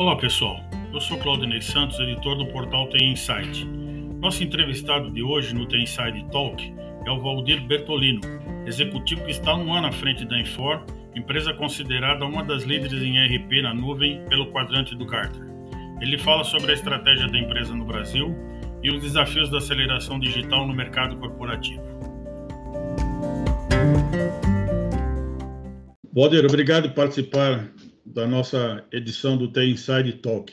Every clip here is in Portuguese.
Olá pessoal, eu sou Claudinei Santos, editor do portal TI Insight. Nosso entrevistado de hoje no TI Insight Talk é o Valdir Bertolino, executivo que está um ano à frente da Infor, empresa considerada uma das líderes em RP na nuvem pelo quadrante do Gartner. Ele fala sobre a estratégia da empresa no Brasil e os desafios da aceleração digital no mercado corporativo. Valdir, obrigado por participar da nossa edição do The Inside Talk.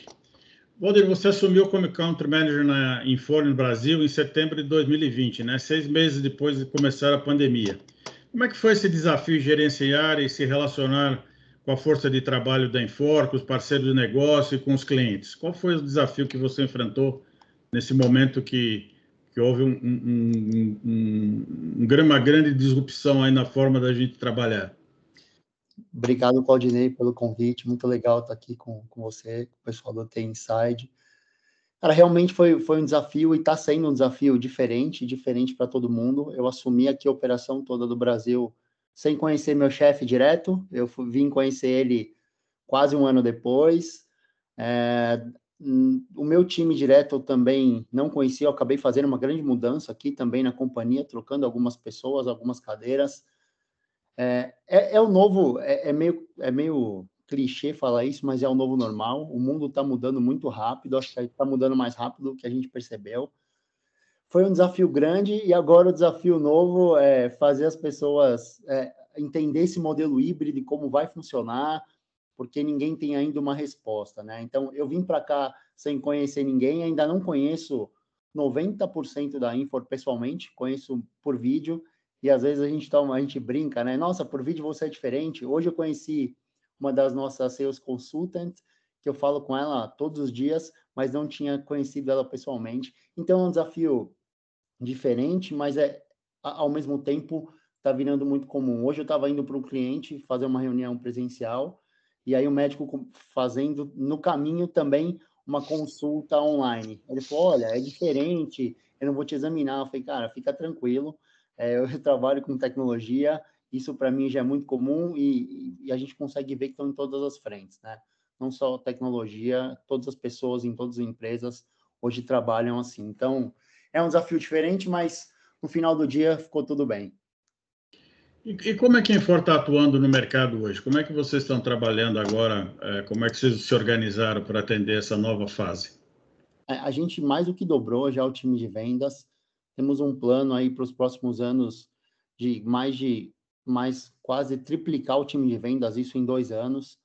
Valdir, você assumiu como Country Manager na Infor no Brasil em setembro de 2020, né? seis meses depois de começar a pandemia. Como é que foi esse desafio de gerenciar e se relacionar com a força de trabalho da Infor, com os parceiros de negócio e com os clientes? Qual foi o desafio que você enfrentou nesse momento que, que houve um, um, um, uma grande disrupção aí na forma da gente trabalhar? Obrigado, Claudinei, pelo convite. Muito legal estar aqui com, com você, com o pessoal do T Inside. Cara, realmente foi, foi um desafio e está sendo um desafio diferente, diferente para todo mundo. Eu assumi aqui a operação toda do Brasil sem conhecer meu chefe direto. Eu fui, vim conhecer ele quase um ano depois. É, o meu time direto eu também não conhecia. Eu acabei fazendo uma grande mudança aqui também na companhia, trocando algumas pessoas, algumas cadeiras. É, é, é o novo, é, é, meio, é meio clichê falar isso, mas é o novo normal. O mundo está mudando muito rápido, acho que está mudando mais rápido do que a gente percebeu. Foi um desafio grande e agora o desafio novo é fazer as pessoas é, entender esse modelo híbrido e como vai funcionar, porque ninguém tem ainda uma resposta, né? Então, eu vim para cá sem conhecer ninguém, ainda não conheço 90% da Infor pessoalmente, conheço por vídeo e às vezes a gente toma, a gente brinca, né? Nossa, por vídeo você é diferente. Hoje eu conheci uma das nossas sales consultants, que eu falo com ela todos os dias, mas não tinha conhecido ela pessoalmente. Então é um desafio diferente, mas é ao mesmo tempo está virando muito comum. Hoje eu estava indo para um cliente fazer uma reunião presencial e aí o médico fazendo no caminho também uma consulta online. Ele falou: olha, é diferente, eu não vou te examinar. Eu falei, cara, fica tranquilo é, eu trabalho com tecnologia, isso para mim já é muito comum e, e, a gente consegue ver que estão em todas as frentes, né? Não só tecnologia, todas as pessoas em todas as empresas hoje trabalham assim. Então, é um desafio diferente, mas no final do dia ficou tudo bem. E, e como é que a Infor está atuando no mercado hoje? Como é que vocês estão trabalhando agora? É, como é que vocês se organizaram para atender essa nova fase? É, a gente mais do que dobrou já o time de vendas. Temos um plano aí para os próximos anos de mais de mais quase triplicar o time de vendas, isso em dois anos.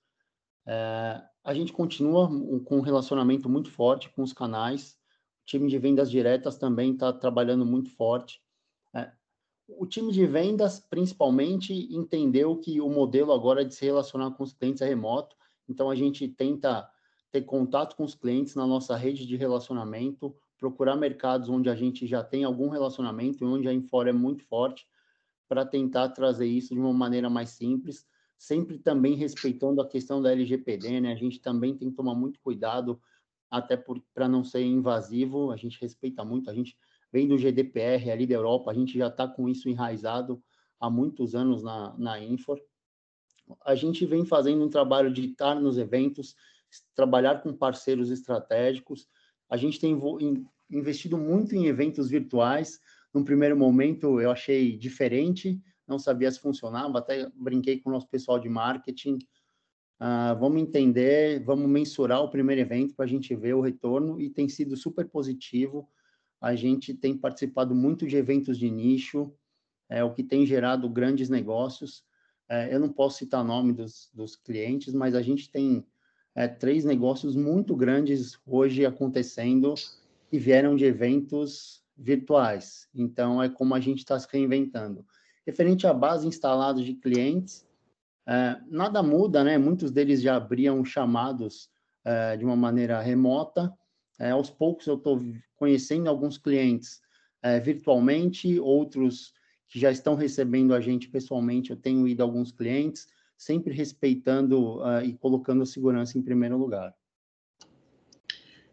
É, a gente continua com um relacionamento muito forte com os canais. O time de vendas diretas também está trabalhando muito forte. É, o time de vendas, principalmente, entendeu que o modelo agora é de se relacionar com os clientes é remoto. Então, a gente tenta ter contato com os clientes na nossa rede de relacionamento, procurar mercados onde a gente já tem algum relacionamento e onde a Infor é muito forte, para tentar trazer isso de uma maneira mais simples, sempre também respeitando a questão da LGPD, né? A gente também tem que tomar muito cuidado, até para não ser invasivo, a gente respeita muito, a gente vem do GDPR ali da Europa, a gente já está com isso enraizado há muitos anos na, na Infor. A gente vem fazendo um trabalho de estar nos eventos, trabalhar com parceiros estratégicos, a gente tem investido muito em eventos virtuais. Num primeiro momento, eu achei diferente, não sabia se funcionava, até brinquei com o nosso pessoal de marketing. Uh, vamos entender, vamos mensurar o primeiro evento para a gente ver o retorno e tem sido super positivo. A gente tem participado muito de eventos de nicho, é, o que tem gerado grandes negócios. É, eu não posso citar nome dos, dos clientes, mas a gente tem é, três negócios muito grandes hoje acontecendo que vieram de eventos virtuais. Então, é como a gente está se reinventando. Referente à base instalada de clientes, é, nada muda, né? Muitos deles já abriam chamados é, de uma maneira remota. É, aos poucos eu estou conhecendo alguns clientes é, virtualmente, outros que já estão recebendo a gente pessoalmente. Eu tenho ido a alguns clientes, sempre respeitando uh, e colocando a segurança em primeiro lugar.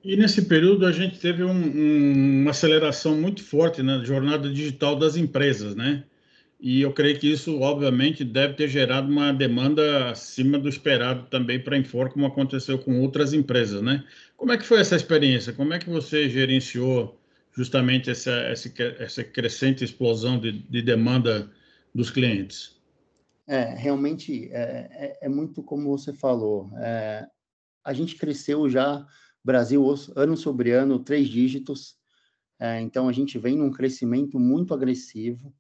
E nesse período a gente teve um, um, uma aceleração muito forte na jornada digital das empresas, né? e eu creio que isso, obviamente, deve ter gerado uma demanda acima do esperado também para a Infor, como aconteceu com outras empresas, né? Como é que foi essa experiência? Como é que você gerenciou justamente essa, essa, essa crescente explosão de, de demanda dos clientes? É, realmente é, é, é muito como você falou. É, a gente cresceu já, Brasil, ano sobre ano, três dígitos. É, então, a gente vem num crescimento muito agressivo.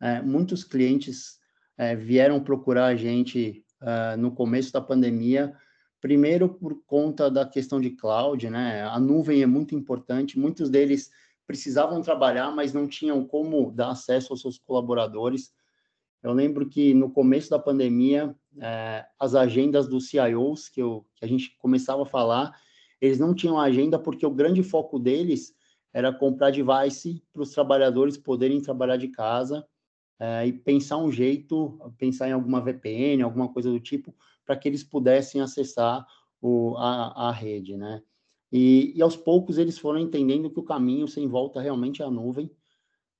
É, muitos clientes é, vieram procurar a gente uh, no começo da pandemia, primeiro por conta da questão de cloud, né? A nuvem é muito importante, muitos deles precisavam trabalhar, mas não tinham como dar acesso aos seus colaboradores. Eu lembro que no começo da pandemia, é, as agendas dos CIOs, que, eu, que a gente começava a falar, eles não tinham agenda porque o grande foco deles era comprar device para os trabalhadores poderem trabalhar de casa é, e pensar um jeito, pensar em alguma VPN, alguma coisa do tipo, para que eles pudessem acessar o, a, a rede, né? E, e, aos poucos eles foram entendendo que o caminho sem volta realmente é a nuvem.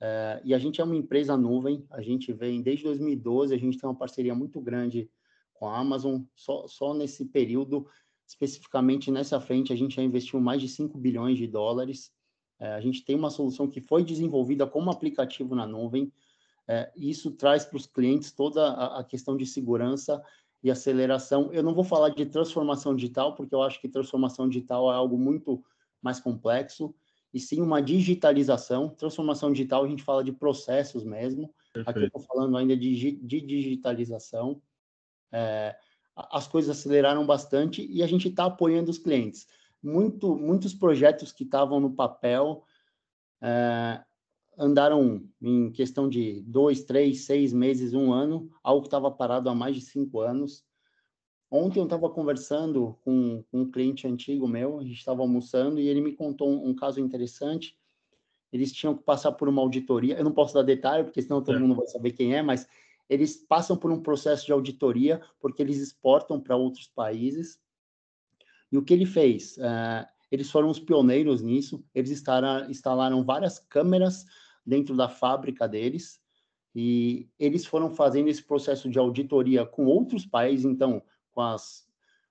É, e a gente é uma empresa nuvem, a gente vem desde 2012, a gente tem uma parceria muito grande com a Amazon. Só, só nesse período, especificamente nessa frente, a gente já investiu mais de 5 bilhões de dólares. É, a gente tem uma solução que foi desenvolvida como aplicativo na nuvem, é, isso traz para os clientes toda a, a, questão de segurança e aceleração. Eu não vou falar de transformação digital, porque eu acho que transformação digital é algo muito mais complexo, e sim uma digitalização. Transformação digital, a gente fala de processos mesmo. Perfeito. Aqui eu estou falando ainda de, de digitalização. É, as coisas aceleraram bastante e a gente está apoiando os clientes. Muito, muitos projetos que estavam no papel, é, andaram em questão de dois, três, seis meses, um ano, algo que estava parado há mais de cinco anos. Ontem eu estava conversando com, com, um cliente antigo meu, a gente estava almoçando e ele me contou um, um, caso interessante. Eles tinham que passar por uma auditoria, eu não posso dar detalhe, porque senão todo é. mundo vai saber quem é, mas eles passam por um processo de auditoria porque eles exportam para outros países. E o que ele fez? Uh, eles foram os pioneiros nisso, eles instalaram, instalaram várias câmeras dentro da fábrica deles, e eles foram fazendo esse processo de auditoria com outros países, então, com as,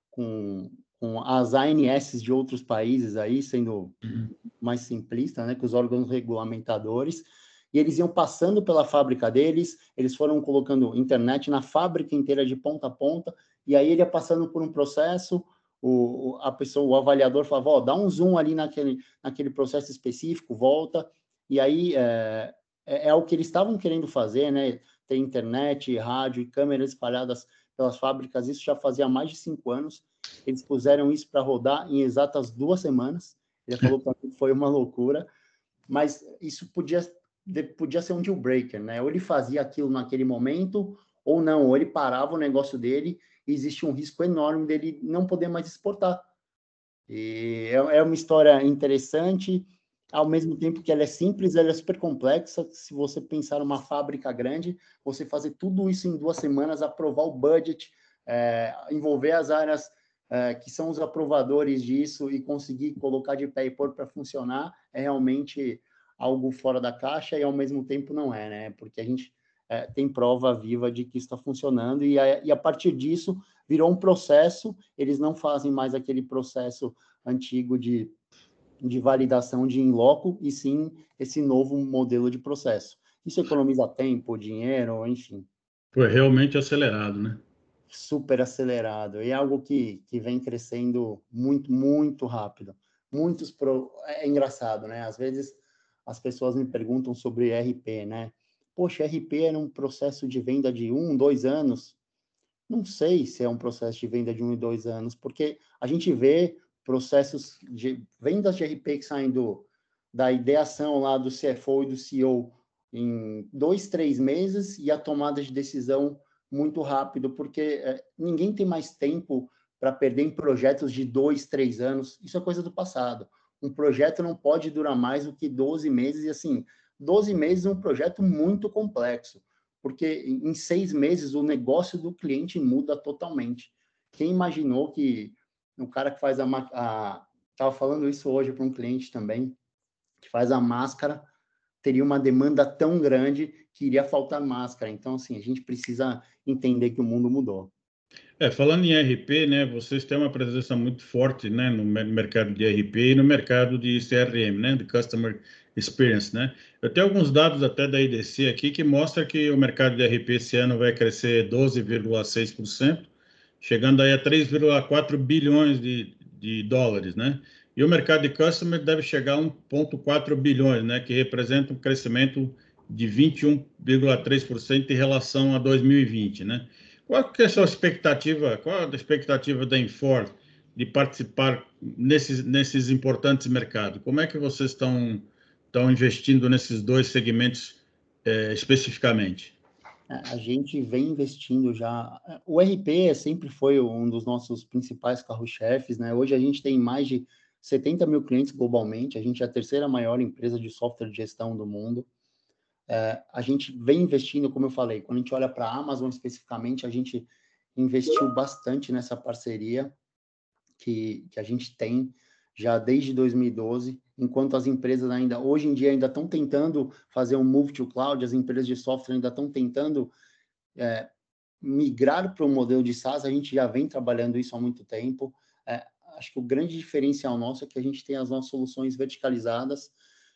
com, com as ANS de outros países aí, sendo uhum. mais simplista, né, com os órgãos regulamentadores, e eles iam passando pela fábrica deles, eles foram colocando internet na fábrica inteira de ponta a ponta, e aí ele ia passando por um processo, o, a pessoa, o avaliador falava, ó, dá um zoom ali naquele, naquele processo específico, volta, e aí é, é, é o que eles estavam querendo fazer, né? Ter internet, rádio e câmeras espalhadas pelas fábricas, isso já fazia mais de cinco anos. Eles puseram isso para rodar em exatas duas semanas. Ele falou que foi uma loucura, mas isso podia, podia ser um deal breaker, né? Ou ele fazia aquilo naquele momento, ou não, ou ele parava o negócio dele existe um risco enorme dele não poder mais exportar. E é, é uma história interessante, ao mesmo tempo que ela é simples, ela é super complexa. Se você pensar uma fábrica grande, você fazer tudo isso em duas semanas, aprovar o budget, é, envolver as áreas é, que são os aprovadores disso e conseguir colocar de pé e pôr para funcionar, é realmente algo fora da caixa e ao mesmo tempo não é, né? Porque a gente é, tem prova viva de que está funcionando, e a, e a partir disso virou um processo, eles não fazem mais aquele processo antigo de, de validação de in loco, e sim esse novo modelo de processo. Isso economiza tempo, dinheiro, enfim. Foi realmente acelerado, né? Super acelerado. E é algo que, que vem crescendo muito, muito rápido. Muitos. Pro... É engraçado, né? Às vezes as pessoas me perguntam sobre RP, né? poxa, RP era um processo de venda de um, dois anos. Não sei se é um processo de venda de um e dois anos, porque a gente vê processos de vendas de RP que saem do, da ideação lá do CFO e do CEO em dois, três meses e a tomada de decisão muito rápido, porque é, ninguém tem mais tempo para perder em projetos de dois, três anos. Isso é coisa do passado. Um projeto não pode durar mais do que 12 meses e assim, 12 meses é um projeto muito complexo, porque em seis meses o negócio do cliente muda totalmente. Quem imaginou que o cara que faz a. Estava falando isso hoje para um cliente também, que faz a máscara teria uma demanda tão grande que iria faltar máscara. Então, assim, a gente precisa entender que o mundo mudou. É, falando em RP, né, vocês têm uma presença muito forte, né, no mercado de RP e no mercado de CRM, né, de Customer Experience, né. Eu tenho alguns dados até da IDC aqui que mostra que o mercado de RP esse ano vai crescer 12,6%, chegando aí a 3,4 bilhões de, de dólares, né. E o mercado de Customer deve chegar a 1,4 bilhões, né, que representa um crescimento de 21,3% em relação a 2020, né. Qual é a sua expectativa? Qual a expectativa da Infor de participar nesses, nesses importantes mercados? Como é que vocês estão, estão investindo nesses dois segmentos é, especificamente? É, a gente vem investindo já. O RP sempre foi um dos nossos principais carro-chefes, né? Hoje a gente tem mais de 70 mil clientes globalmente, a gente é a terceira maior empresa de software de gestão do mundo. É, a gente vem investindo, como eu falei, quando a gente olha para a Amazon especificamente, a gente investiu bastante nessa parceria que, que a gente tem já desde 2012, enquanto as empresas ainda, hoje em dia, ainda estão tentando fazer um move to cloud, as empresas de software ainda estão tentando é, migrar para o modelo de SaaS, a gente já vem trabalhando isso há muito tempo. É, acho que o grande diferencial nosso é que a gente tem as nossas soluções verticalizadas,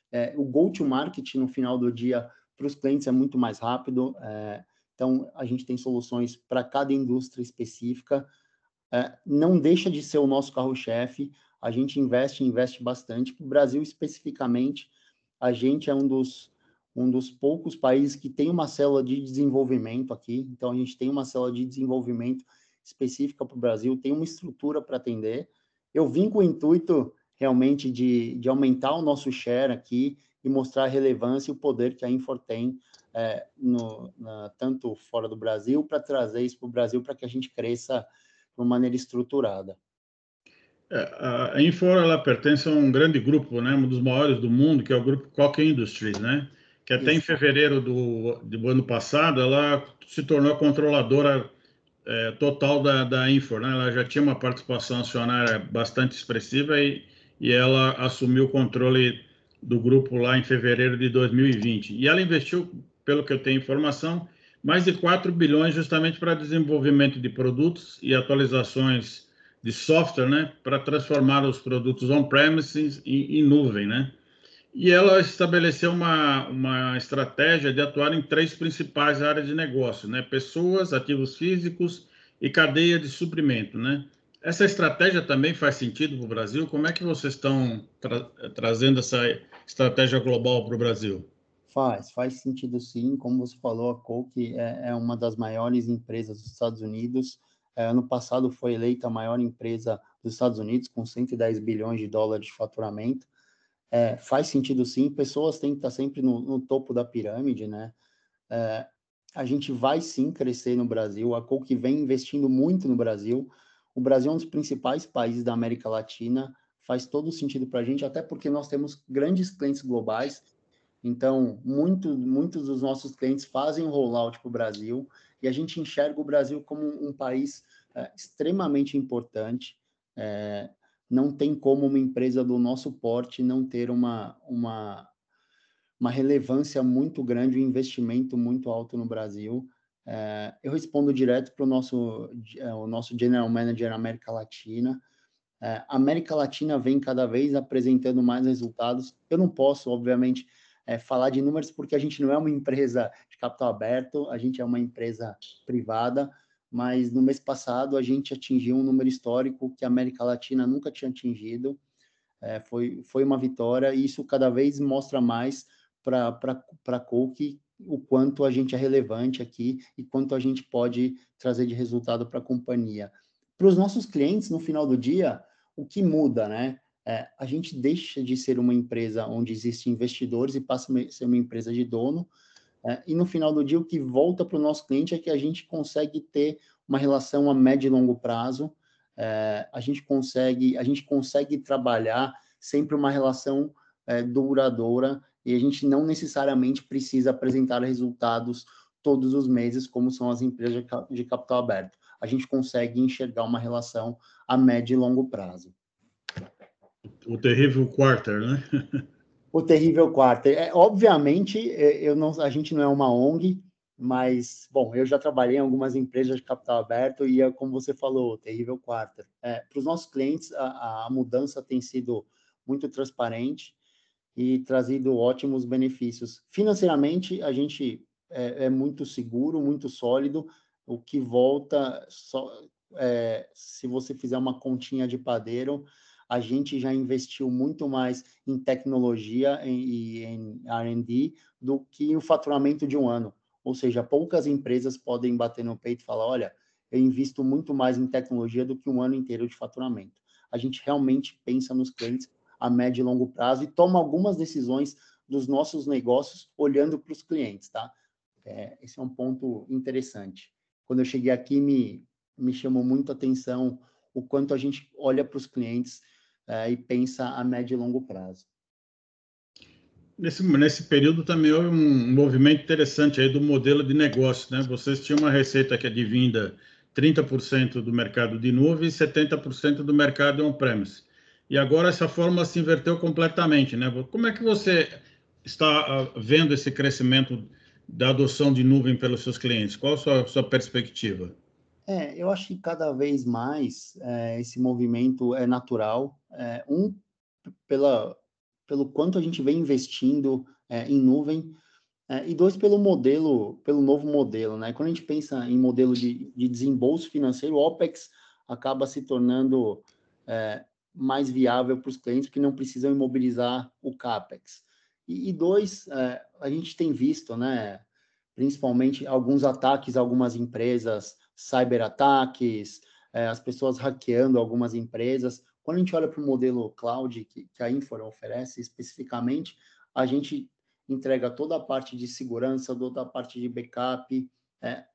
é, o go-to-market no final do dia para os clientes é muito mais rápido. É, então, a gente tem soluções para cada indústria específica. É, não deixa de ser o nosso carro-chefe. A gente investe, investe bastante. Para o Brasil, especificamente, a gente é um dos, um dos poucos países que tem uma célula de desenvolvimento aqui. Então, a gente tem uma célula de desenvolvimento específica para o Brasil, tem uma estrutura para atender. Eu vim com o intuito realmente de, de aumentar o nosso share aqui e mostrar a relevância e o poder que a Infor tem é, no, na, tanto fora do Brasil, para trazer isso para o Brasil, para que a gente cresça de uma maneira estruturada. É, a Infor ela pertence a um grande grupo, né, um dos maiores do mundo, que é o grupo Koch Industries, né, que até isso. em fevereiro do, do ano passado ela se tornou controladora é, total da, da Infor, né, ela já tinha uma participação acionária bastante expressiva e, e ela assumiu o controle do grupo lá em fevereiro de 2020. E ela investiu, pelo que eu tenho informação, mais de 4 bilhões justamente para desenvolvimento de produtos e atualizações de software, né, para transformar os produtos on-premises em, em, nuvem, né? E ela estabeleceu uma, uma estratégia de atuar em três principais áreas de negócio, né? Pessoas, ativos físicos e cadeia de suprimento, né? Essa estratégia também faz sentido para o Brasil? Como é que vocês estão tra trazendo essa estratégia global para o Brasil? Faz, faz sentido sim. Como você falou, a Coke é, é uma das maiores empresas dos Estados Unidos. É, ano passado foi eleita a maior empresa dos Estados Unidos, com 110 bilhões de dólares de faturamento. É, faz sentido sim. Pessoas têm que estar sempre no, no topo da pirâmide, né? É, a gente vai sim crescer no Brasil. A Coke vem investindo muito no Brasil. O Brasil é um dos principais países da América Latina, faz todo sentido para a gente, até porque nós temos grandes clientes globais, então muito, muitos dos nossos clientes fazem rollout para o Brasil, e a gente enxerga o Brasil como um, país é, extremamente importante. É, não tem como uma empresa do nosso porte não ter uma, uma, uma relevância muito grande, um investimento muito alto no Brasil. É, eu respondo direto para o nosso, é, o nosso General Manager América Latina. É, América Latina vem cada vez apresentando mais resultados. Eu não posso, obviamente, é, falar de números porque a gente não é uma empresa de capital aberto, a gente é uma empresa privada, mas no mês passado a gente atingiu um número histórico que a América Latina nunca tinha atingido. É, foi, foi uma vitória e isso cada vez mostra mais para a Coke o quanto a gente é relevante aqui e quanto a gente pode trazer de resultado para a companhia. Para os nossos clientes, no final do dia, o que muda, né? É, a gente deixa de ser uma empresa onde existem investidores e passa a ser uma empresa de dono. É, e no final do dia, o que volta para o nosso cliente é que a gente consegue ter uma relação a médio e longo prazo. É, a gente consegue, a gente consegue trabalhar sempre uma relação é, duradoura e a gente não necessariamente precisa apresentar resultados todos os meses, como são as empresas de capital aberto. A gente consegue enxergar uma relação a médio e longo prazo. O terrível quarter, né? o terrível quarto. É, obviamente, é, eu não, a gente não é uma ONG, mas, bom, eu já trabalhei em algumas empresas de capital aberto e, é como você falou, o terrível quarto. É, Para os nossos clientes, a, a mudança tem sido muito transparente e trazido ótimos benefícios. Financeiramente, a gente é, é muito seguro, muito sólido, o que volta, só, é, se você fizer uma continha de padeiro, a gente já investiu muito mais em tecnologia e em, R&D do que o faturamento de um ano. Ou seja, poucas empresas podem bater no peito e falar, olha, eu invisto muito mais em tecnologia do que um ano inteiro de faturamento. A gente realmente pensa nos clientes a médio e longo prazo e toma algumas decisões dos nossos negócios olhando para os clientes, tá? É, esse é um ponto interessante. Quando eu cheguei aqui, me, me chamou muito a atenção o quanto a gente olha para os clientes é, e pensa a médio e longo prazo. Nesse, nesse período também houve um movimento interessante aí do modelo de negócio, né? Vocês tinham uma receita que é de vinda 30% do mercado de nuvem e 70% do mercado on-premise. E agora essa forma se inverteu completamente, né? Como é que você está ah, vendo esse crescimento da adoção de nuvem pelos seus clientes? Qual a sua, sua perspectiva? É, eu acho que cada vez mais é, esse movimento é natural. É, um, pela, pelo quanto a gente vem investindo é, em nuvem, é, e dois, pelo modelo, pelo novo modelo. Né? Quando a gente pensa em modelo de, de desembolso financeiro, o OPEX acaba se tornando é, mais viável para os clientes, que não precisam imobilizar o CAPEX. E, e dois, é, a gente tem visto, né, principalmente alguns ataques algumas empresas, cyberataques, é, as pessoas hackeando algumas empresas. Quando a gente olha para o modelo cloud que, que a Infor oferece especificamente, a gente entrega toda a parte de segurança, toda a parte de backup, é,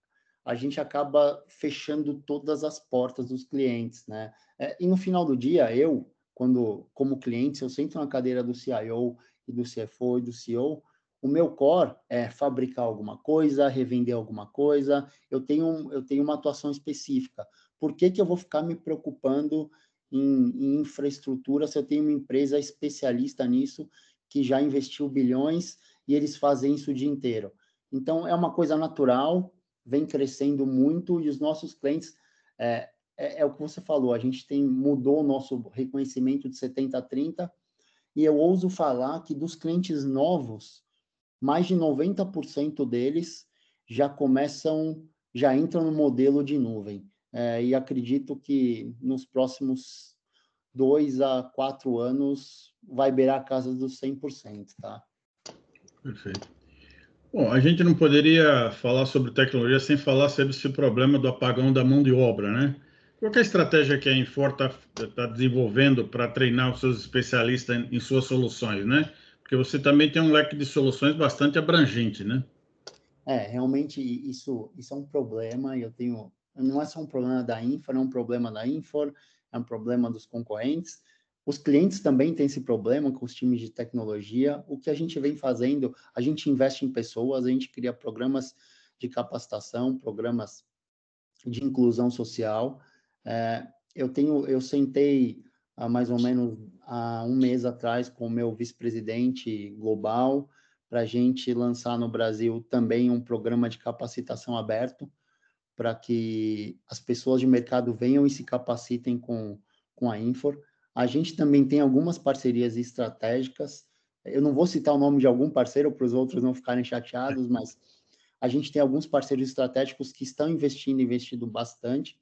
a gente acaba fechando todas as portas dos clientes, né? É, e no final do dia, eu, quando como cliente, eu sento na cadeira do CIO, e do CFO e do CEO, o meu core é fabricar alguma coisa, revender alguma coisa, eu tenho, eu tenho uma atuação específica. Por que, que eu vou ficar me preocupando em, em infraestrutura se eu tenho uma empresa especialista nisso, que já investiu bilhões e eles fazem isso o dia inteiro? Então, é uma coisa natural, vem crescendo muito e os nossos clientes, é, é, é o que você falou, a gente tem mudou o nosso reconhecimento de 70 a 30, e eu ouso falar que dos clientes novos, mais de 90% deles já começam, já entram no modelo de nuvem. É, e acredito que nos próximos dois a quatro anos vai beirar a casa dos 100%, tá? Perfeito. Bom, a gente não poderia falar sobre tecnologia sem falar sobre esse problema do apagão da mão de obra, né? Qual é a estratégia que a Infor está tá desenvolvendo para treinar os seus especialistas em, em, suas soluções, né? Porque você também tem um leque de soluções bastante abrangente, né? É, realmente isso, isso é um problema. Eu tenho, não é só um problema da Infor, é um problema da Infor, é um problema dos concorrentes. Os clientes também têm esse problema com os times de tecnologia. O que a gente vem fazendo, a gente investe em pessoas, a gente cria programas de capacitação, programas de inclusão social é, eu tenho, eu sentei há mais ou menos há um mês atrás com o meu vice-presidente global para a gente lançar no Brasil também um programa de capacitação aberto para que as pessoas de mercado venham e se capacitem com, com a Infor. A gente também tem algumas parcerias estratégicas. Eu não vou citar o nome de algum parceiro para os outros não ficarem chateados, mas a gente tem alguns parceiros estratégicos que estão investindo, investindo bastante.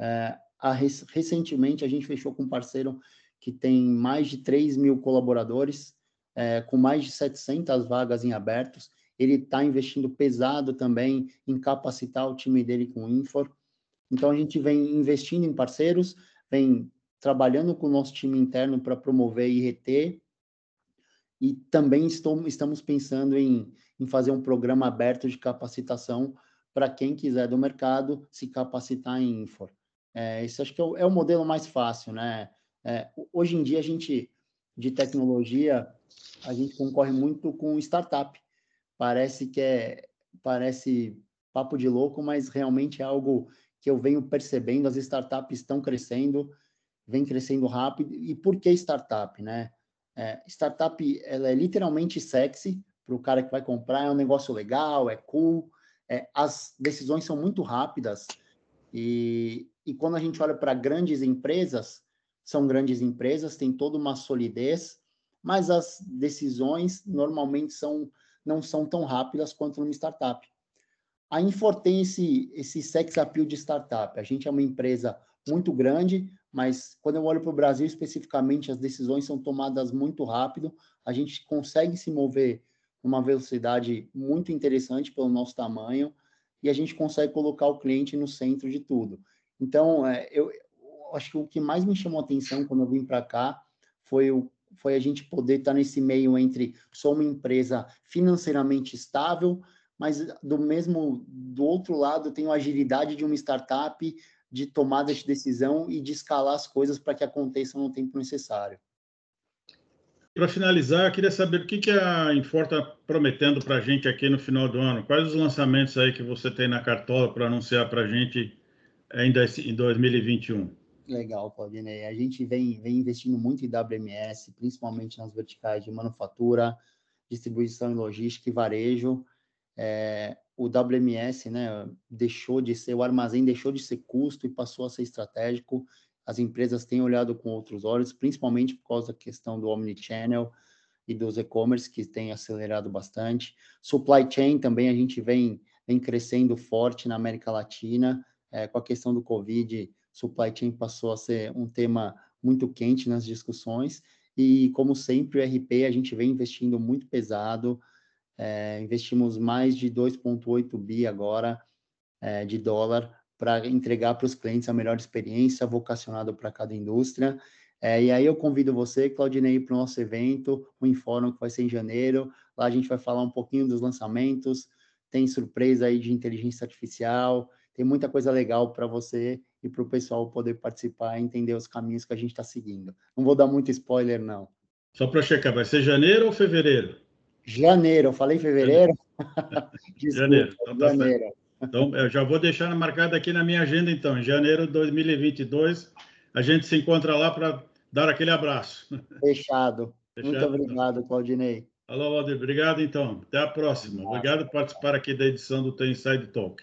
É, a, recentemente, a gente fechou com um parceiro que tem mais de 3 mil colaboradores, é, com mais de 700 vagas em abertos. Ele está investindo pesado também em capacitar o time dele com Infor. Então, a gente vem investindo em parceiros, vem trabalhando com o nosso time interno para promover e reter. E também estou, estamos pensando em, em fazer um programa aberto de capacitação para quem quiser do mercado se capacitar em Infor. É, esse acho que é o, é o, modelo mais fácil, né? É, hoje em dia, a gente, de tecnologia, a gente concorre muito com startup. Parece que é, parece papo de louco, mas realmente é algo que eu venho percebendo, as startups estão crescendo, vem crescendo rápido. E por que startup, né? É, startup ela é literalmente sexy para o cara que vai comprar, é um negócio legal, é cool, é, as decisões são muito rápidas e, e quando a gente olha para grandes empresas, são grandes empresas, tem toda uma solidez, mas as decisões normalmente são, não são tão rápidas quanto numa startup. A Infor tem esse, esse sex appeal de startup. A gente é uma empresa muito grande, mas quando eu olho para o Brasil especificamente, as decisões são tomadas muito rápido, a gente consegue se mover uma velocidade muito interessante pelo nosso tamanho e a gente consegue colocar o cliente no centro de tudo. Então, é, eu, eu acho que o que mais me chamou a atenção quando eu vim para cá foi, o, foi a gente poder estar nesse meio entre sou uma empresa financeiramente estável, mas do mesmo do outro lado tenho a agilidade de uma startup de tomada de decisão e de escalar as coisas para que aconteçam no tempo necessário. Para finalizar, queria saber o que, que a Infor está prometendo para a gente aqui no final do ano. Quais os lançamentos aí que você tem na cartola para anunciar para a gente ainda em 2021? Legal, Claudinei. A gente vem, vem investindo muito em WMS, principalmente nas verticais de manufatura, distribuição e logística e varejo. É, o WMS né, deixou de ser, o armazém deixou de ser custo e passou a ser estratégico as empresas têm olhado com outros olhos, principalmente por causa da questão do omnichannel e dos e-commerce, que tem acelerado bastante. Supply chain também a gente vem, vem crescendo forte na América Latina, é, com a questão do Covid, supply chain passou a ser um tema muito quente nas discussões, e como sempre, o RP a gente vem investindo muito pesado, é, investimos mais de 2,8 bi agora é, de dólar para entregar para os clientes a melhor experiência vocacionada para cada indústria. É, e aí eu convido você, Claudinei, para o nosso evento, o Inform, que vai ser em janeiro. Lá a gente vai falar um pouquinho dos lançamentos, tem surpresa aí de inteligência artificial, tem muita coisa legal para você e para o pessoal poder participar e entender os caminhos que a gente está seguindo. Não vou dar muito spoiler, não. Só para checar, vai ser janeiro ou fevereiro? Janeiro, eu falei fevereiro? Desculpa, janeiro. Então tá janeiro. Certo. Então, eu já vou deixar marcado aqui na minha agenda, então, em janeiro de 2022, a gente se encontra lá para dar aquele abraço. Fechado. Fechado Muito obrigado, Claudinei. Alô, Valdir. Obrigado, então. Até a próxima. Obrigado por participar aqui da edição do Tem Inside Talk.